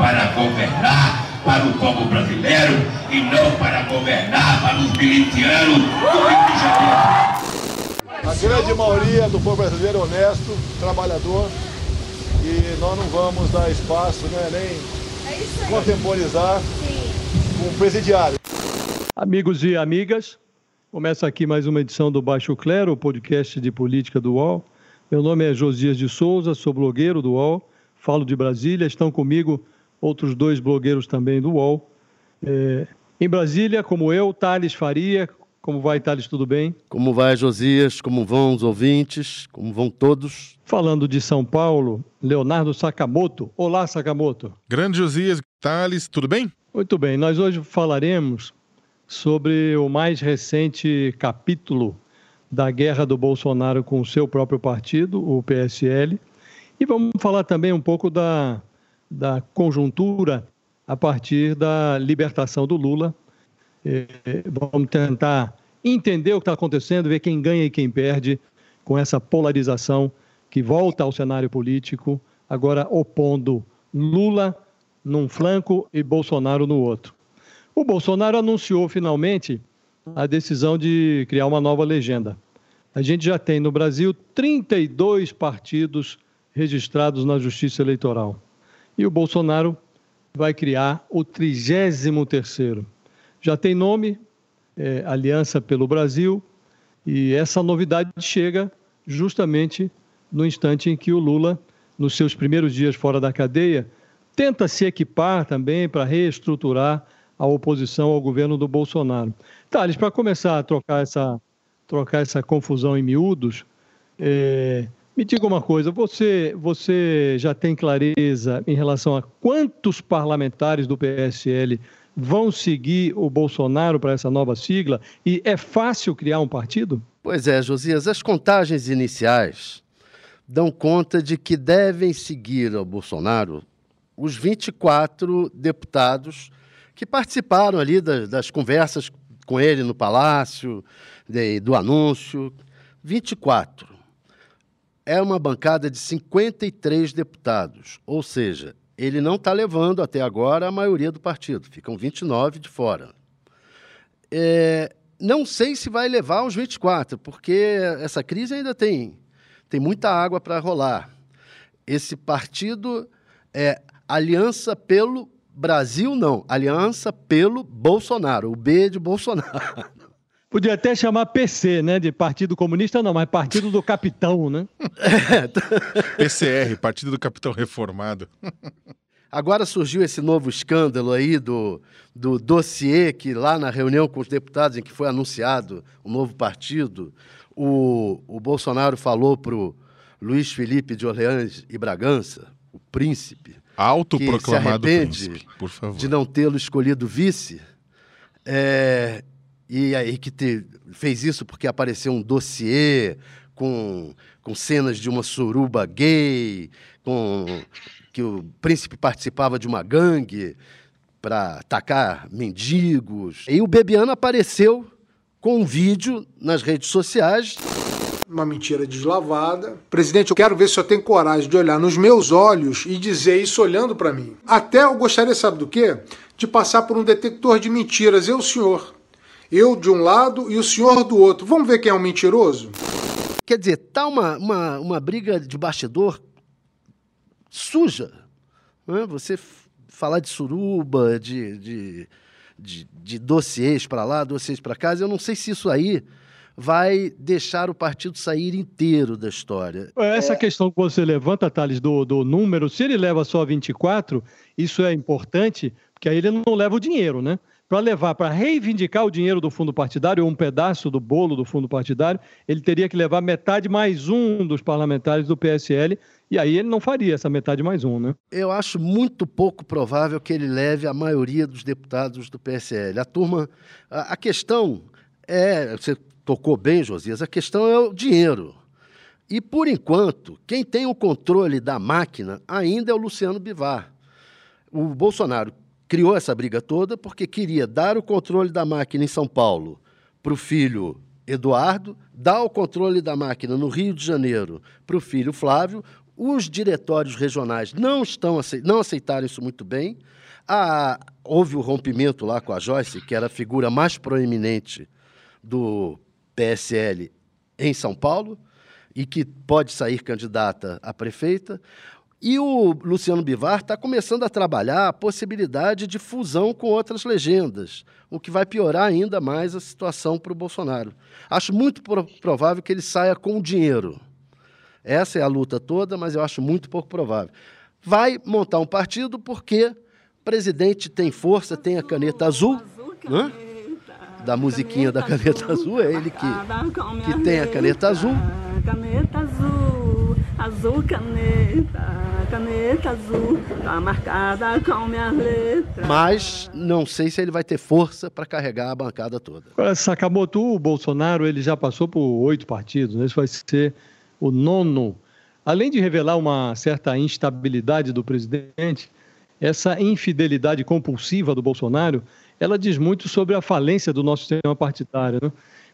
Para governar para o povo brasileiro e não para governar para os milicianos do Rio de Janeiro. A grande maioria do povo brasileiro é honesto, trabalhador, e nós não vamos dar espaço, né, nem contemporizar com o presidiário. Amigos e amigas, começa aqui mais uma edição do Baixo Clero, o podcast de política do UOL. Meu nome é Josias de Souza, sou blogueiro do UOL, falo de Brasília. Estão comigo outros dois blogueiros também do UOL. É, em Brasília, como eu, Thales Faria. Como vai, Thales? Tudo bem? Como vai, Josias? Como vão os ouvintes? Como vão todos? Falando de São Paulo, Leonardo Sakamoto. Olá, Sakamoto. Grande Josias, Thales, tudo bem? Muito bem, nós hoje falaremos sobre o mais recente capítulo da guerra do Bolsonaro com o seu próprio partido, o PSL, e vamos falar também um pouco da, da conjuntura a partir da libertação do Lula. É, vamos tentar entender o que está acontecendo, ver quem ganha e quem perde com essa polarização que volta ao cenário político, agora opondo Lula num flanco e Bolsonaro no outro. O Bolsonaro anunciou finalmente a decisão de criar uma nova legenda. A gente já tem no Brasil 32 partidos registrados na Justiça Eleitoral. E o Bolsonaro vai criar o 33º. Já tem nome, é, Aliança pelo Brasil, e essa novidade chega justamente no instante em que o Lula, nos seus primeiros dias fora da cadeia, tenta se equipar também para reestruturar a oposição ao governo do Bolsonaro. Thales, para começar a trocar essa, trocar essa confusão em miúdos, é, me diga uma coisa, você, você já tem clareza em relação a quantos parlamentares do PSL vão seguir o Bolsonaro para essa nova sigla? E é fácil criar um partido? Pois é, Josias, as contagens iniciais dão conta de que devem seguir ao Bolsonaro os 24 deputados que participaram ali das, das conversas com ele no Palácio, de, do anúncio. 24. É uma bancada de 53 deputados, ou seja, ele não está levando até agora a maioria do partido, ficam 29 de fora. É, não sei se vai levar os 24, porque essa crise ainda tem, tem muita água para rolar. Esse partido é Aliança pelo Brasil, não. Aliança pelo Bolsonaro. O B de Bolsonaro. Podia até chamar PC, né? De Partido Comunista, não, mas Partido do Capitão, né? PCR, Partido do Capitão Reformado. Agora surgiu esse novo escândalo aí do, do dossiê que lá na reunião com os deputados em que foi anunciado o novo partido, o, o Bolsonaro falou para o Luiz Felipe de Orleans e Bragança, o príncipe, Autoproclamado que se arrepende príncipe, por favor. de não tê-lo escolhido vice, é, e aí que te, fez isso porque apareceu um dossiê com, com cenas de uma suruba gay, com que o príncipe participava de uma gangue para atacar mendigos. E o Bebiano apareceu com um vídeo nas redes sociais uma mentira deslavada. Presidente, eu quero ver se eu tenho coragem de olhar nos meus olhos e dizer isso olhando para mim. Até eu gostaria, sabe do quê? De passar por um detector de mentiras. Eu, senhor. Eu de um lado e o senhor do outro. Vamos ver quem é o um mentiroso? Quer dizer, tá uma, uma, uma briga de bastidor suja. Né? Você falar de suruba, de, de, de, de dossiês para lá, dossiês para cá, eu não sei se isso aí vai deixar o partido sair inteiro da história. Essa é... questão que você levanta, Thales, do, do número, se ele leva só 24, isso é importante, porque aí ele não leva o dinheiro, né? Para levar, para reivindicar o dinheiro do fundo partidário, ou um pedaço do bolo do fundo partidário, ele teria que levar metade mais um dos parlamentares do PSL, e aí ele não faria essa metade mais um, né? Eu acho muito pouco provável que ele leve a maioria dos deputados do PSL. A turma. A, a questão é. Você tocou bem, Josias, a questão é o dinheiro. E, por enquanto, quem tem o controle da máquina ainda é o Luciano Bivar. O Bolsonaro criou essa briga toda porque queria dar o controle da máquina em São Paulo para o filho Eduardo, dar o controle da máquina no Rio de Janeiro para o filho Flávio. Os diretórios regionais não estão não aceitaram isso muito bem. Ah, houve o rompimento lá com a Joyce, que era a figura mais proeminente do PSL em São Paulo e que pode sair candidata a prefeita. E o Luciano Bivar está começando a trabalhar a possibilidade de fusão com outras legendas, o que vai piorar ainda mais a situação para o Bolsonaro. Acho muito provável que ele saia com dinheiro. Essa é a luta toda, mas eu acho muito pouco provável. Vai montar um partido porque presidente tem força, tem a caneta azul. Hã? Da musiquinha da caneta azul, é ele que, que tem a caneta azul. Caneta azul, azul caneta caneta azul, tá marcada com minhas letras. Mas não sei se ele vai ter força para carregar a bancada toda. Agora, Sakamoto, o Bolsonaro, ele já passou por oito partidos, né? esse vai ser o nono. Além de revelar uma certa instabilidade do presidente, essa infidelidade compulsiva do Bolsonaro, ela diz muito sobre a falência do nosso sistema partidário. Né?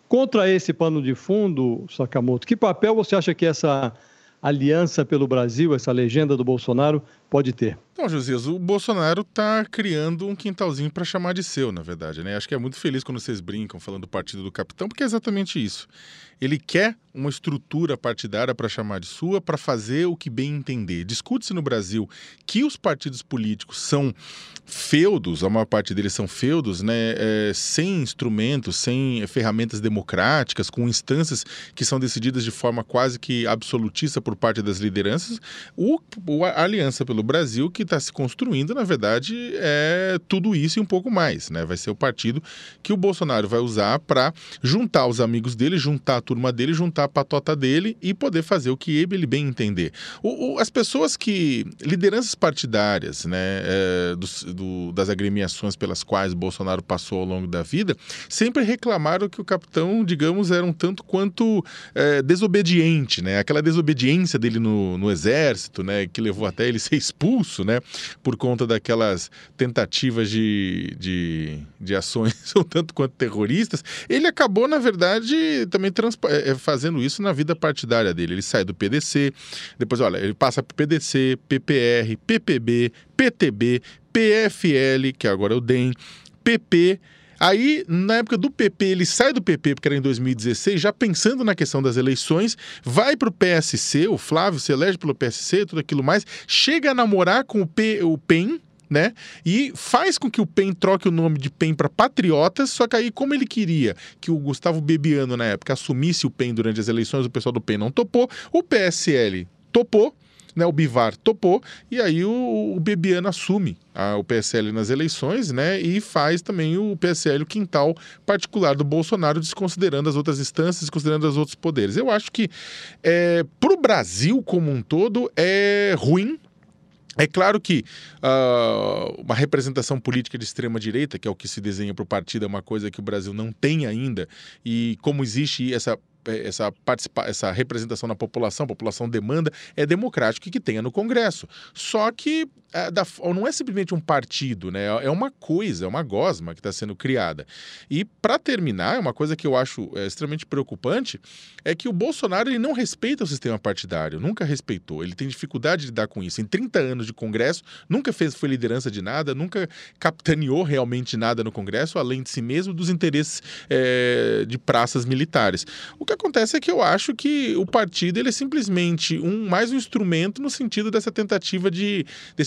Contra esse pano de fundo, Sakamoto, que papel você acha que essa aliança pelo Brasil, essa legenda do Bolsonaro, pode ter? Então, Josias, o Bolsonaro está criando um quintalzinho para chamar de seu, na verdade. Né? Acho que é muito feliz quando vocês brincam falando do partido do capitão, porque é exatamente isso. Ele quer uma estrutura partidária para chamar de sua, para fazer o que bem entender. Discute-se no Brasil que os partidos políticos são feudos, a maior parte deles são feudos, né, é, sem instrumentos, sem ferramentas democráticas, com instâncias que são decididas de forma quase que absolutista por parte das lideranças. O, a Aliança pelo Brasil, que está se construindo, na verdade, é tudo isso e um pouco mais. Né? Vai ser o partido que o Bolsonaro vai usar para juntar os amigos dele, juntar a turma dele, juntar a patota dele e poder fazer o que ele bem entender. O, o, as pessoas que. lideranças partidárias, né, é, do, do, das agremiações pelas quais Bolsonaro passou ao longo da vida, sempre reclamaram que o capitão, digamos, era um tanto quanto é, desobediente, né? Aquela desobediência dele no, no exército, né, que levou até ele ser expulso, né, por conta daquelas tentativas de, de, de ações um tanto quanto terroristas. Ele acabou, na verdade, também é, fazendo isso na vida partidária dele. Ele sai do PDC, depois, olha, ele passa para PDC, PPR, PPB, PTB, PFL, que agora é o DEM, PP. Aí, na época do PP, ele sai do PP, porque era em 2016, já pensando na questão das eleições, vai para o PSC, o Flávio se elege pelo PSC, tudo aquilo mais, chega a namorar com o, P, o PEN, né? E faz com que o PEN troque o nome de PEN para Patriotas, só que aí, como ele queria que o Gustavo Bebiano, na época, assumisse o PEN durante as eleições, o pessoal do PEN não topou, o PSL topou, né, o Bivar topou, e aí o, o Bebiano assume a, o PSL nas eleições, né, e faz também o PSL o quintal particular do Bolsonaro, desconsiderando as outras instâncias, desconsiderando os outros poderes. Eu acho que é, para o Brasil como um todo é ruim é claro que uh, uma representação política de extrema direita, que é o que se desenha para o partido, é uma coisa que o Brasil não tem ainda. E como existe essa essa, participa essa representação na população, a população demanda, é democrático que tenha no Congresso. Só que da, não é simplesmente um partido, né? É uma coisa, é uma gosma que está sendo criada. E para terminar, é uma coisa que eu acho é, extremamente preocupante é que o Bolsonaro ele não respeita o sistema partidário, nunca respeitou. Ele tem dificuldade de lidar com isso. Em 30 anos de Congresso, nunca fez foi liderança de nada, nunca capitaneou realmente nada no Congresso, além de si mesmo dos interesses é, de praças militares. O que acontece é que eu acho que o partido ele é simplesmente um mais um instrumento no sentido dessa tentativa de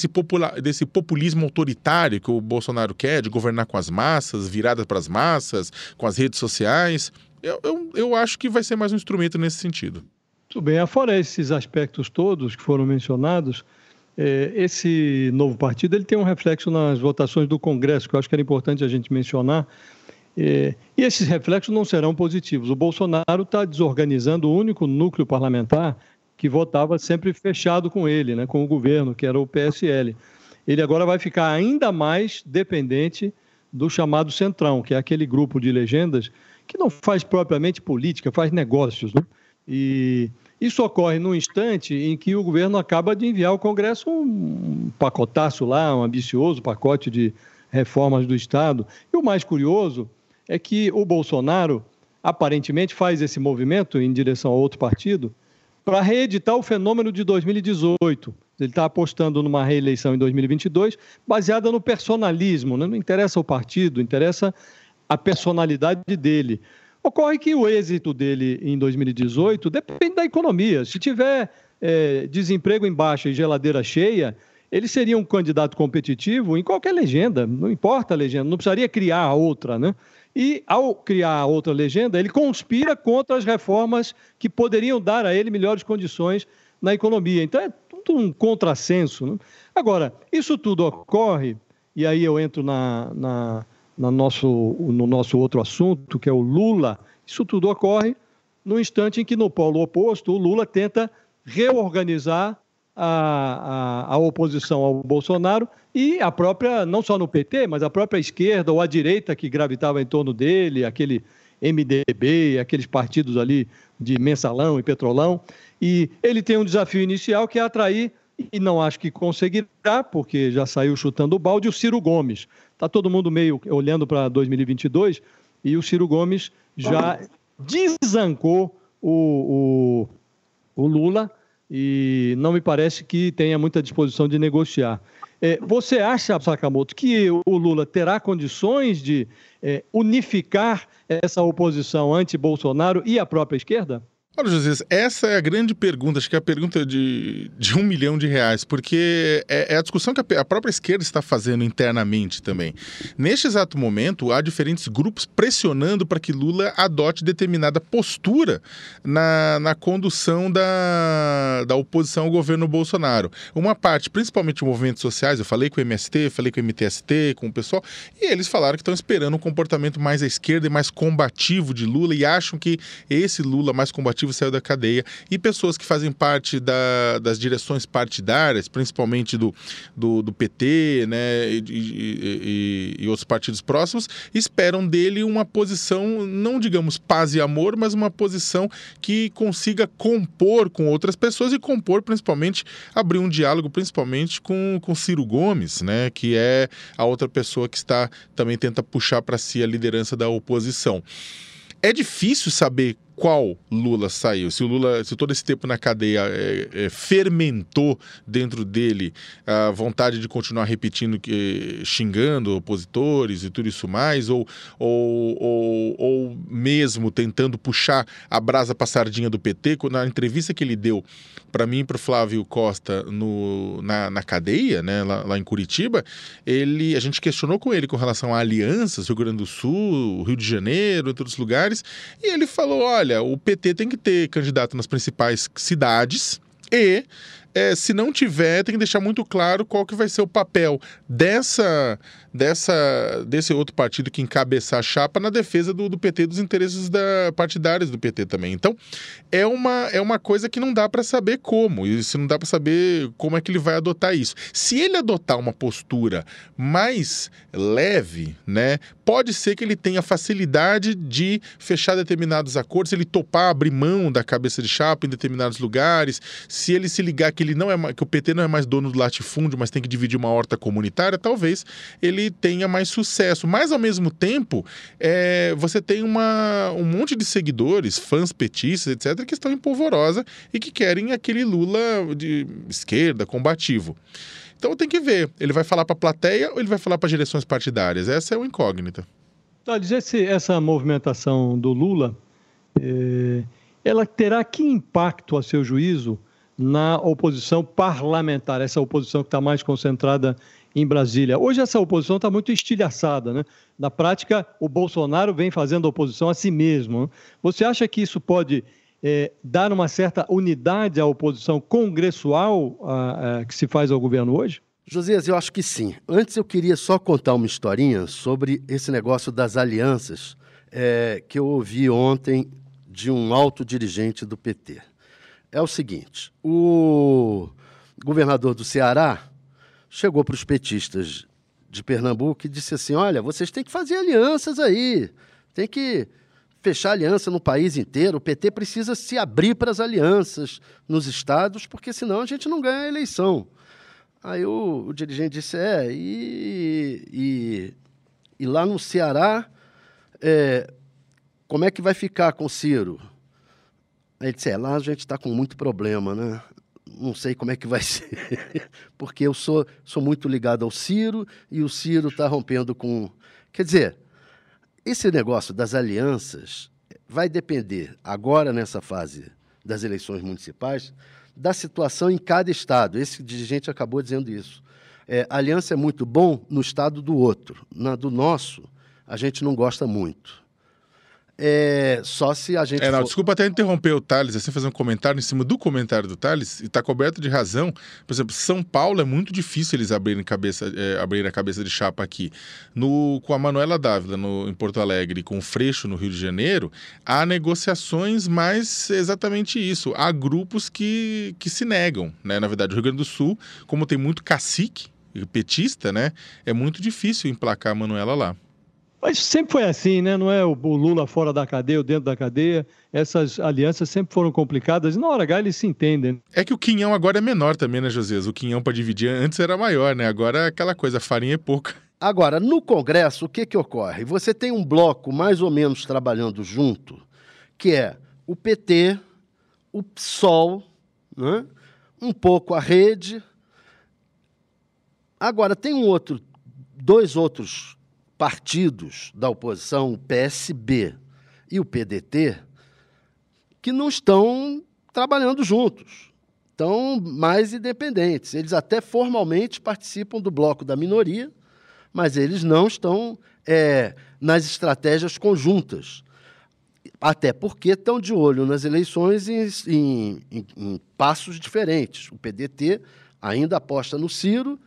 popula, desse populismo autoritário que o Bolsonaro quer, de governar com as massas, virada para as massas, com as redes sociais. Eu, eu, eu acho que vai ser mais um instrumento nesse sentido. Muito bem. Afora esses aspectos todos que foram mencionados, é, esse novo partido ele tem um reflexo nas votações do Congresso, que eu acho que era importante a gente mencionar. É, e esses reflexos não serão positivos. O Bolsonaro está desorganizando o único núcleo parlamentar que votava sempre fechado com ele, né, com o governo, que era o PSL. Ele agora vai ficar ainda mais dependente do chamado Centrão, que é aquele grupo de legendas que não faz propriamente política, faz negócios. Né? E isso ocorre num instante em que o governo acaba de enviar ao Congresso um pacotaço lá, um ambicioso pacote de reformas do Estado. E o mais curioso é que o Bolsonaro aparentemente faz esse movimento em direção a outro partido para reeditar o fenômeno de 2018. Ele está apostando numa reeleição em 2022 baseada no personalismo. Né? Não interessa o partido, interessa a personalidade dele. Ocorre que o êxito dele em 2018 depende da economia. Se tiver é, desemprego em baixa e geladeira cheia, ele seria um candidato competitivo em qualquer legenda, não importa a legenda, não precisaria criar outra, né? E ao criar outra legenda, ele conspira contra as reformas que poderiam dar a ele melhores condições na economia. Então é tudo um contrassenso. Né? Agora, isso tudo ocorre, e aí eu entro na, na no nosso, no nosso outro assunto, que é o Lula, isso tudo ocorre no instante em que, no polo oposto, o Lula tenta reorganizar a, a, a, oposição ao Bolsonaro e a própria, não só no PT, mas a própria esquerda ou a direita que gravitava em torno dele, aquele MDB, aqueles partidos ali de mensalão e petrolão. E ele tem um desafio inicial que é atrair, e não acho que conseguirá, porque já saiu chutando o balde, o Ciro Gomes. Está todo mundo meio olhando para 2022 e o Ciro Gomes já desancou o, o, o, Lula e não me parece que tenha muita disposição de negociar. É, você acha, Sakamoto, que o Lula terá condições de é, unificar essa oposição anti-Bolsonaro e a própria esquerda? Olha, José, essa é a grande pergunta, acho que é a pergunta de, de um milhão de reais, porque é, é a discussão que a, a, própria esquerda está fazendo internamente também. Neste exato momento, há diferentes grupos pressionando para que Lula adote determinada postura na, na condução da, da oposição ao governo Bolsonaro. Uma parte, principalmente movimentos sociais, eu falei com o MST, falei com o MTST, com o pessoal, e eles falaram que estão esperando um comportamento mais à esquerda e mais combativo de Lula e acham que esse Lula mais combativo saiu da cadeia e pessoas que fazem parte da, das direções partidárias, principalmente do, do, do PT né, e, e, e, outros partidos próximos, esperam dele uma posição, não digamos paz e amor, mas uma posição que consiga compor com outras pessoas e compor principalmente, abrir um diálogo principalmente com, com Ciro Gomes, né, que é a outra pessoa que está também tenta puxar para si a liderança da oposição. É difícil saber qual Lula saiu. Se o Lula, se todo esse tempo na cadeia é, é, fermentou dentro dele a vontade de continuar repetindo, que, xingando opositores e tudo isso mais, ou, ou, ou, ou mesmo tentando puxar a brasa para sardinha do PT, na entrevista que ele deu para mim e para o Flávio Costa no, na, na cadeia, né, lá, lá, em Curitiba, ele, a gente questionou com ele com relação a alianças, Rio Grande do Sul, Rio de Janeiro, outros lugares, e ele falou: olha olha, o PT tem que ter candidato nas principais cidades e é, se não tiver, tem que deixar muito claro qual que vai ser o papel dessa, dessa, desse outro partido que encabeçar a chapa na defesa do, do PT, dos interesses da, partidários do PT também. Então, é uma, é uma coisa que não dá para saber como, e se não dá para saber como é que ele vai adotar isso. Se ele adotar uma postura mais leve, né, pode ser que ele tenha facilidade de fechar determinados acordos, ele topar abrir mão da cabeça de chapa em determinados lugares, se ele se ligar que ele não é que o PT não é mais dono do latifúndio, mas tem que dividir uma horta comunitária, talvez ele tenha mais sucesso. Mas ao mesmo tempo, é, você tem uma, um monte de seguidores, fãs petistas, etc., que estão em polvorosa e que querem aquele Lula de esquerda, combativo. Então tem que ver, ele vai falar para a plateia ou ele vai falar para direções partidárias? Essa é uma incógnita. Olha, esse, essa movimentação do Lula, é, ela terá que impacto, a seu juízo, na oposição parlamentar, essa oposição que está mais concentrada em Brasília. Hoje essa oposição está muito estilhaçada, né? Na prática, o Bolsonaro vem fazendo oposição a si mesmo. Você acha que isso pode é, dar uma certa unidade à oposição congressual a, a, que se faz ao governo hoje? Josias, eu acho que sim. Antes eu queria só contar uma historinha sobre esse negócio das alianças é, que eu ouvi ontem de um alto dirigente do PT. É o seguinte: o governador do Ceará chegou para os petistas de Pernambuco e disse assim: olha, vocês têm que fazer alianças aí, tem que fechar aliança no país inteiro. O PT precisa se abrir para as alianças nos estados, porque senão a gente não ganha a eleição. Aí o, o dirigente disse: é, e, e, e lá no Ceará, é, como é que vai ficar com Ciro? Aí ele disse: é, lá a gente está com muito problema, né? Não sei como é que vai ser, porque eu sou, sou muito ligado ao Ciro e o Ciro está rompendo com. Quer dizer, esse negócio das alianças vai depender, agora nessa fase das eleições municipais, da situação em cada estado. Esse dirigente acabou dizendo isso. É, aliança é muito bom no estado do outro. Na do nosso, a gente não gosta muito. É, só se a gente. É, não, for... Desculpa até interromper o Thales, assim, fazer um comentário em cima do comentário do Thales, e está coberto de razão. Por exemplo, São Paulo é muito difícil eles abrirem, cabeça, é, abrirem a cabeça de chapa aqui. No, com a Manuela Dávila no, em Porto Alegre e com o Freixo no Rio de Janeiro, há negociações, mas exatamente isso. Há grupos que, que se negam. Né? Na verdade, o Rio Grande do Sul, como tem muito cacique, petista, né? É muito difícil emplacar a Manuela lá. Mas sempre foi assim, né? Não é o Lula fora da cadeia ou dentro da cadeia. Essas alianças sempre foram complicadas e na hora H eles se entendem. É que o quinhão agora é menor também, né, Josias? O quinhão para dividir antes era maior, né? Agora é aquela coisa, farinha é pouca. Agora, no Congresso, o que, que ocorre? Você tem um bloco mais ou menos trabalhando junto, que é o PT, o PSOL, né? um pouco a rede. Agora, tem um outro, dois outros partidos da oposição, o PSB e o PDT, que não estão trabalhando juntos, estão mais independentes. Eles até formalmente participam do bloco da minoria, mas eles não estão é, nas estratégias conjuntas. Até porque estão de olho nas eleições em, em, em, em passos diferentes. O PDT ainda aposta no Ciro,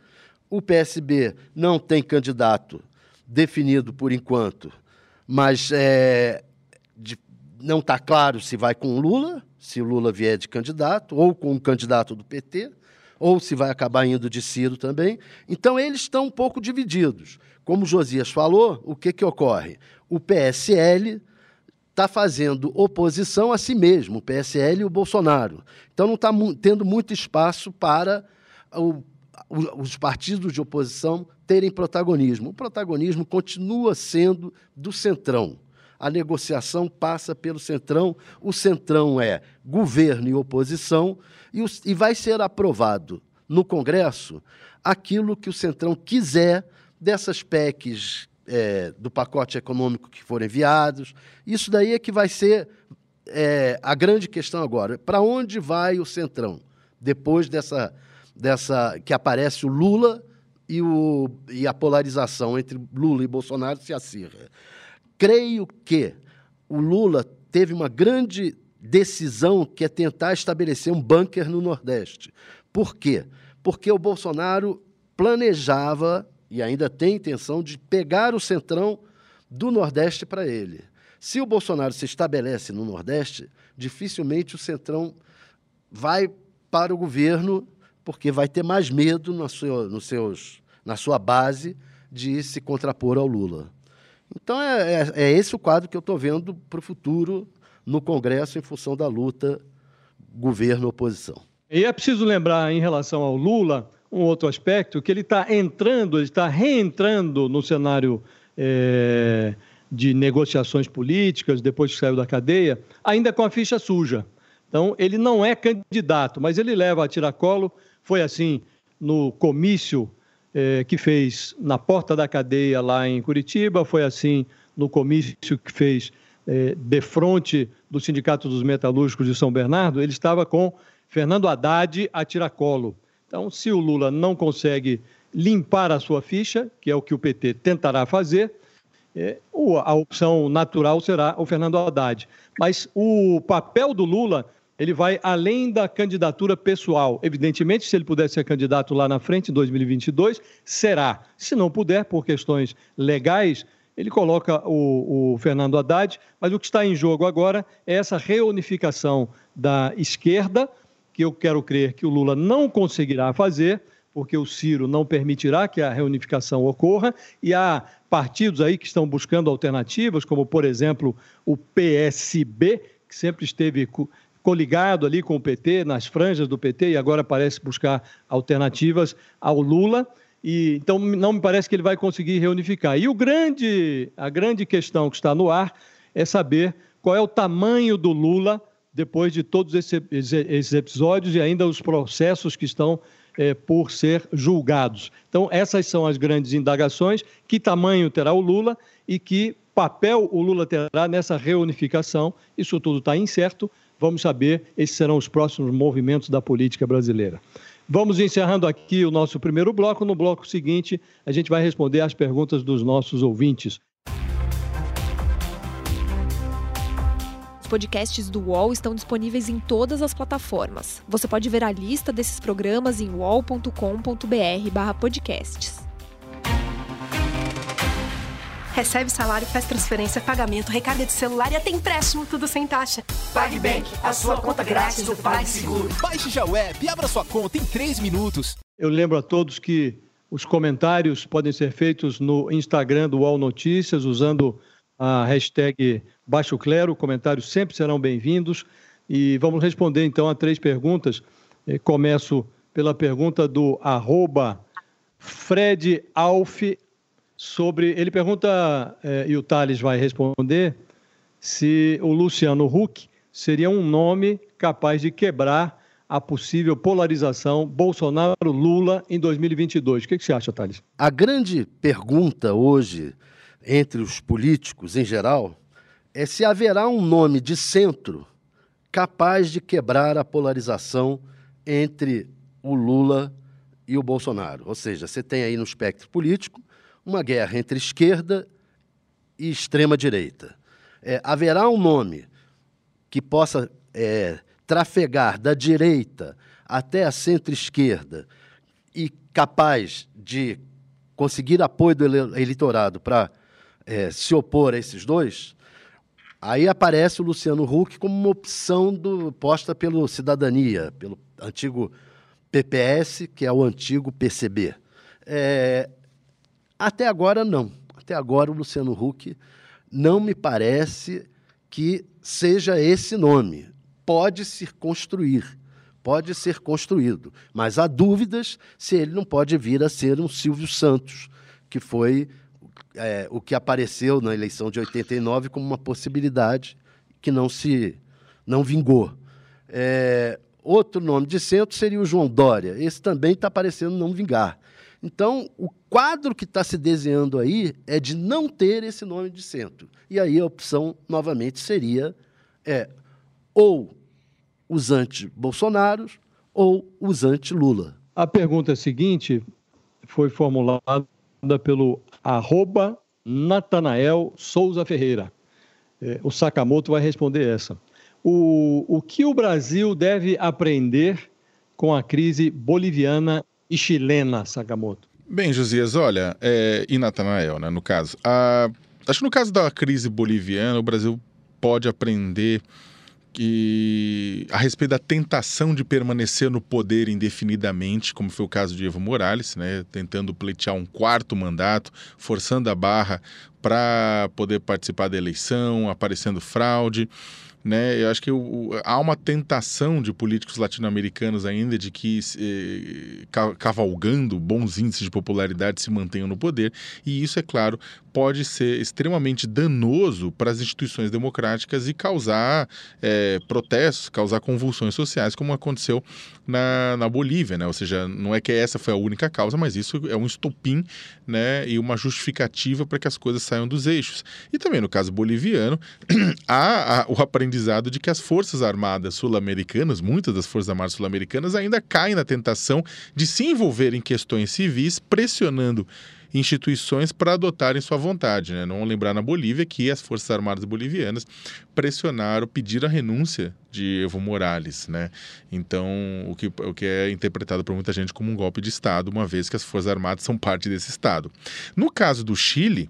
o PSB não tem candidato definido por enquanto, mas é, de, não está claro se vai com Lula, se Lula vier de candidato, ou com um candidato do PT, ou se vai acabar indo de Ciro também. Então, eles estão um pouco divididos. Como Josias falou, o que, que ocorre? O PSL está fazendo oposição a si mesmo, o PSL e o Bolsonaro. Então, não está tendo muito espaço para o os partidos de oposição terem protagonismo. O protagonismo continua sendo do Centrão. A negociação passa pelo Centrão. O Centrão é governo e oposição, e, os, e vai ser aprovado no Congresso aquilo que o Centrão quiser dessas PECs é, do pacote econômico que forem enviados. Isso daí é que vai ser é, a grande questão agora. Para onde vai o Centrão depois dessa dessa que aparece o Lula e, o, e a polarização entre Lula e Bolsonaro se acirra. Creio que o Lula teve uma grande decisão que é tentar estabelecer um bunker no Nordeste. Por quê? Porque o Bolsonaro planejava e ainda tem intenção de pegar o centrão do Nordeste para ele. Se o Bolsonaro se estabelece no Nordeste, dificilmente o centrão vai para o governo porque vai ter mais medo no seu, no seus, na sua base de se contrapor ao Lula. Então, é, é, é esse o quadro que eu estou vendo para o futuro no Congresso em função da luta governo-oposição. E é preciso lembrar, em relação ao Lula, um outro aspecto, que ele está entrando, ele está reentrando no cenário é, de negociações políticas, depois que saiu da cadeia, ainda com a ficha suja. Então, ele não é candidato, mas ele leva a tiracolo foi assim no comício eh, que fez na porta da cadeia lá em Curitiba, foi assim no comício que fez eh, de frente do Sindicato dos Metalúrgicos de São Bernardo, ele estava com Fernando Haddad a tiracolo. Então, se o Lula não consegue limpar a sua ficha, que é o que o PT tentará fazer, é, a opção natural será o Fernando Haddad. Mas o papel do Lula ele vai além da candidatura pessoal. Evidentemente, se ele puder ser candidato lá na frente, em 2022, será. Se não puder, por questões legais, ele coloca o, o, Fernando Haddad, mas o que está em jogo agora é essa reunificação da esquerda, que eu quero crer que o Lula não conseguirá fazer, porque o Ciro não permitirá que a reunificação ocorra, e há partidos aí que estão buscando alternativas, como, por exemplo, o PSB, que sempre esteve coligado ali com o PT, nas franjas do PT, e agora parece buscar alternativas ao Lula. E, então, não me parece que ele vai conseguir reunificar. E o grande, a grande questão que está no ar é saber qual é o tamanho do Lula depois de todos esses episódios e ainda os processos que estão é, por ser julgados. Então, essas são as grandes indagações: que tamanho terá o Lula e que papel o Lula terá nessa reunificação. Isso tudo está incerto. Vamos saber, esses serão os próximos movimentos da política brasileira. Vamos encerrando aqui o nosso primeiro bloco. No bloco seguinte, a gente vai responder às perguntas dos nossos ouvintes. Os podcasts do UOL estão disponíveis em todas as plataformas. Você pode ver a lista desses programas em uol.com.br/podcasts. Recebe salário, faz transferência, pagamento, recarga de celular e até empréstimo, tudo sem taxa. PagBank, a sua conta grátis do PagSeguro. Baixe já o app e abra sua conta em 3 minutos. Eu lembro a todos que os comentários podem ser feitos no Instagram do UOL Notícias, usando a hashtag Baixo Clero. Comentários sempre serão bem-vindos. E vamos responder então a três perguntas. Começo pela pergunta do arroba Fred Alf sobre. Ele pergunta, eh, e o Thales vai responder, se o Luciano Huck seria um nome capaz de quebrar a possível polarização Bolsonaro-Lula em 2022. O que, que você acha, Thales? A grande pergunta hoje, entre os políticos em geral, é se haverá um nome de centro capaz de quebrar a polarização entre o Lula e o Bolsonaro. Ou seja, você tem aí no espectro político uma guerra entre esquerda e extrema-direita. É, haverá um nome que possa é, trafegar da direita até a centro-esquerda e capaz de conseguir apoio do eleitorado para é, se opor a esses dois, aí aparece o Luciano Huck como uma opção do, posta pelo Cidadania, pelo antigo PPS, que é o antigo PCB. É, até agora, não. Até agora, o Luciano Huck não me parece que seja esse nome. Pode se construir, pode ser construído, mas há dúvidas se ele não pode vir a ser um Silvio Santos, que foi é, o que apareceu na eleição de 89 como uma possibilidade que não se não vingou. É, outro nome de centro seria o João Dória. Esse também está parecendo não vingar. Então, o quadro que está se desenhando aí é de não ter esse nome de centro. E aí a opção, novamente, seria é, ou os anti-Bolsonaros ou os anti-Lula. A pergunta seguinte foi formulada pelo arroba Natanael Souza Ferreira. É, o Sakamoto vai responder essa. O, o que o Brasil deve aprender com a crise boliviana e chilena, Sakamoto? Bem, Josias, olha, é, e Natanael, né, no caso. A, acho que no caso da crise boliviana, o Brasil pode aprender que a respeito da tentação de permanecer no poder indefinidamente, como foi o caso de Evo Morales, né, tentando pleitear um quarto mandato, forçando a barra para poder participar da eleição, aparecendo fraude. Né? Eu acho que o, há uma tentação de políticos latino-americanos ainda de que, eh, cavalgando bons índices de popularidade, se mantenham no poder, e isso, é claro, pode ser extremamente danoso para as instituições democráticas e causar é, protestos, causar convulsões sociais, como aconteceu na, na Bolívia, né? Ou seja, não é que essa foi a única causa, mas isso é um estopim né? e uma justificativa para que as coisas saiam dos eixos. E também no caso boliviano, há, há o aprendizado de que as Forças Armadas sul-americanas, muitas das Forças Armadas sul-americanas, ainda caem na tentação de se envolver em questões civis, pressionando instituições para adotarem sua vontade. Né? Não lembrar na Bolívia que as Forças Armadas bolivianas pressionaram, pediram a renúncia de Evo Morales, né? Então, o que, o que é interpretado por muita gente como um golpe de Estado, uma vez que as Forças Armadas são parte desse Estado. No caso do Chile,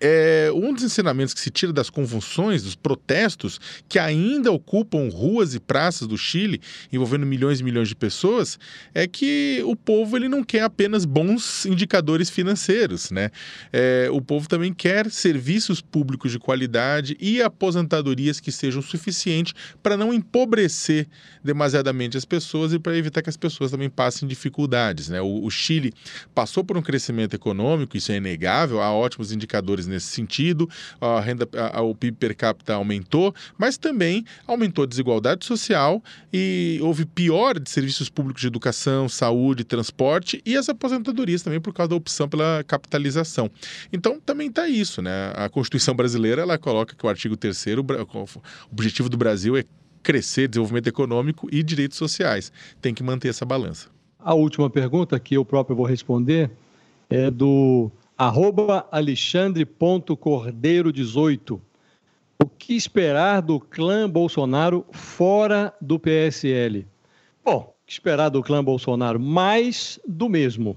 é, um dos ensinamentos que se tira das convulsões, dos protestos que ainda ocupam ruas e praças do Chile, envolvendo milhões e milhões de pessoas, é que o povo ele não quer apenas bons indicadores financeiros, né? É, o povo também quer serviços públicos de qualidade e aposentadorias que sejam suficientes para não empobrecer demasiadamente as pessoas e para evitar que as pessoas também passem dificuldades, né? O, o Chile passou por um crescimento econômico, isso é inegável, há ótimos indicadores nesse sentido, a renda, a, o PIB per capita aumentou, mas também aumentou a desigualdade social e houve pior de serviços públicos de educação, saúde, transporte e as aposentadorias também por causa da opção pela capitalização. Então também está isso, né? A Constituição brasileira ela coloca que o artigo 3 o objetivo do Brasil é crescer, desenvolvimento econômico e direitos sociais. Tem que manter essa balança. A última pergunta que eu próprio vou responder é do arroba alexandre.cordeiro18. O que esperar do clã Bolsonaro fora do PSL? Bom, o que esperar do clã Bolsonaro? Mais do mesmo.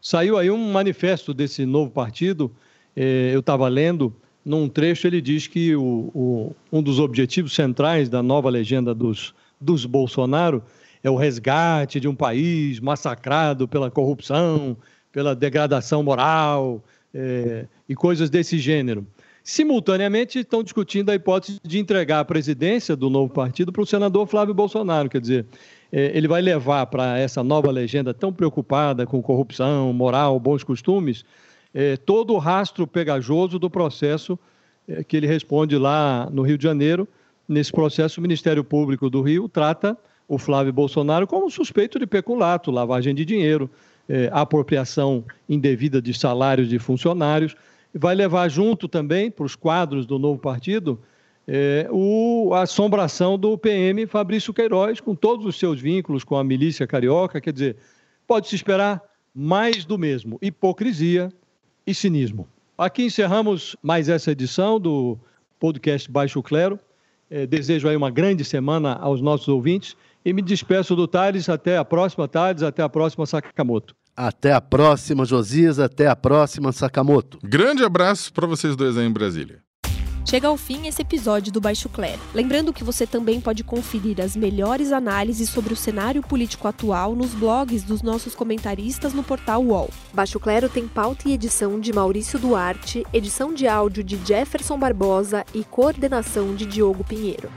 Saiu aí um manifesto desse novo partido, eh, eu estava lendo, num trecho ele diz que o, o, um dos objetivos centrais da nova legenda dos, dos Bolsonaro é o resgate de um país massacrado pela corrupção, pela degradação moral é, e coisas desse gênero. Simultaneamente, estão discutindo a hipótese de entregar a presidência do novo partido para o senador Flávio Bolsonaro. Quer dizer, é, ele vai levar para essa nova legenda tão preocupada com corrupção, moral, bons costumes, é, todo o rastro pegajoso do processo é, que ele responde lá no Rio de Janeiro. Nesse processo, o Ministério Público do Rio trata o Flávio Bolsonaro como suspeito de peculato, lavagem de dinheiro, é, apropriação indevida de salários de funcionários. Vai levar junto também, para os quadros do novo partido, é, o, a assombração do PM Fabrício Queiroz, com todos os seus vínculos com a milícia carioca. Quer dizer, pode-se esperar mais do mesmo: hipocrisia e cinismo. Aqui encerramos mais essa edição do podcast Baixo Clero. É, desejo aí uma grande semana aos nossos ouvintes e me despeço do Thales. Até a próxima, Thales. Até a próxima, Sakamoto. Até a próxima, Josias. Até a próxima, Sakamoto. Grande abraço para vocês dois aí em Brasília. Chega ao fim esse episódio do Baixo Clero. Lembrando que você também pode conferir as melhores análises sobre o cenário político atual nos blogs dos nossos comentaristas no portal UOL. Baixo Clero tem pauta e edição de Maurício Duarte, edição de áudio de Jefferson Barbosa e coordenação de Diogo Pinheiro.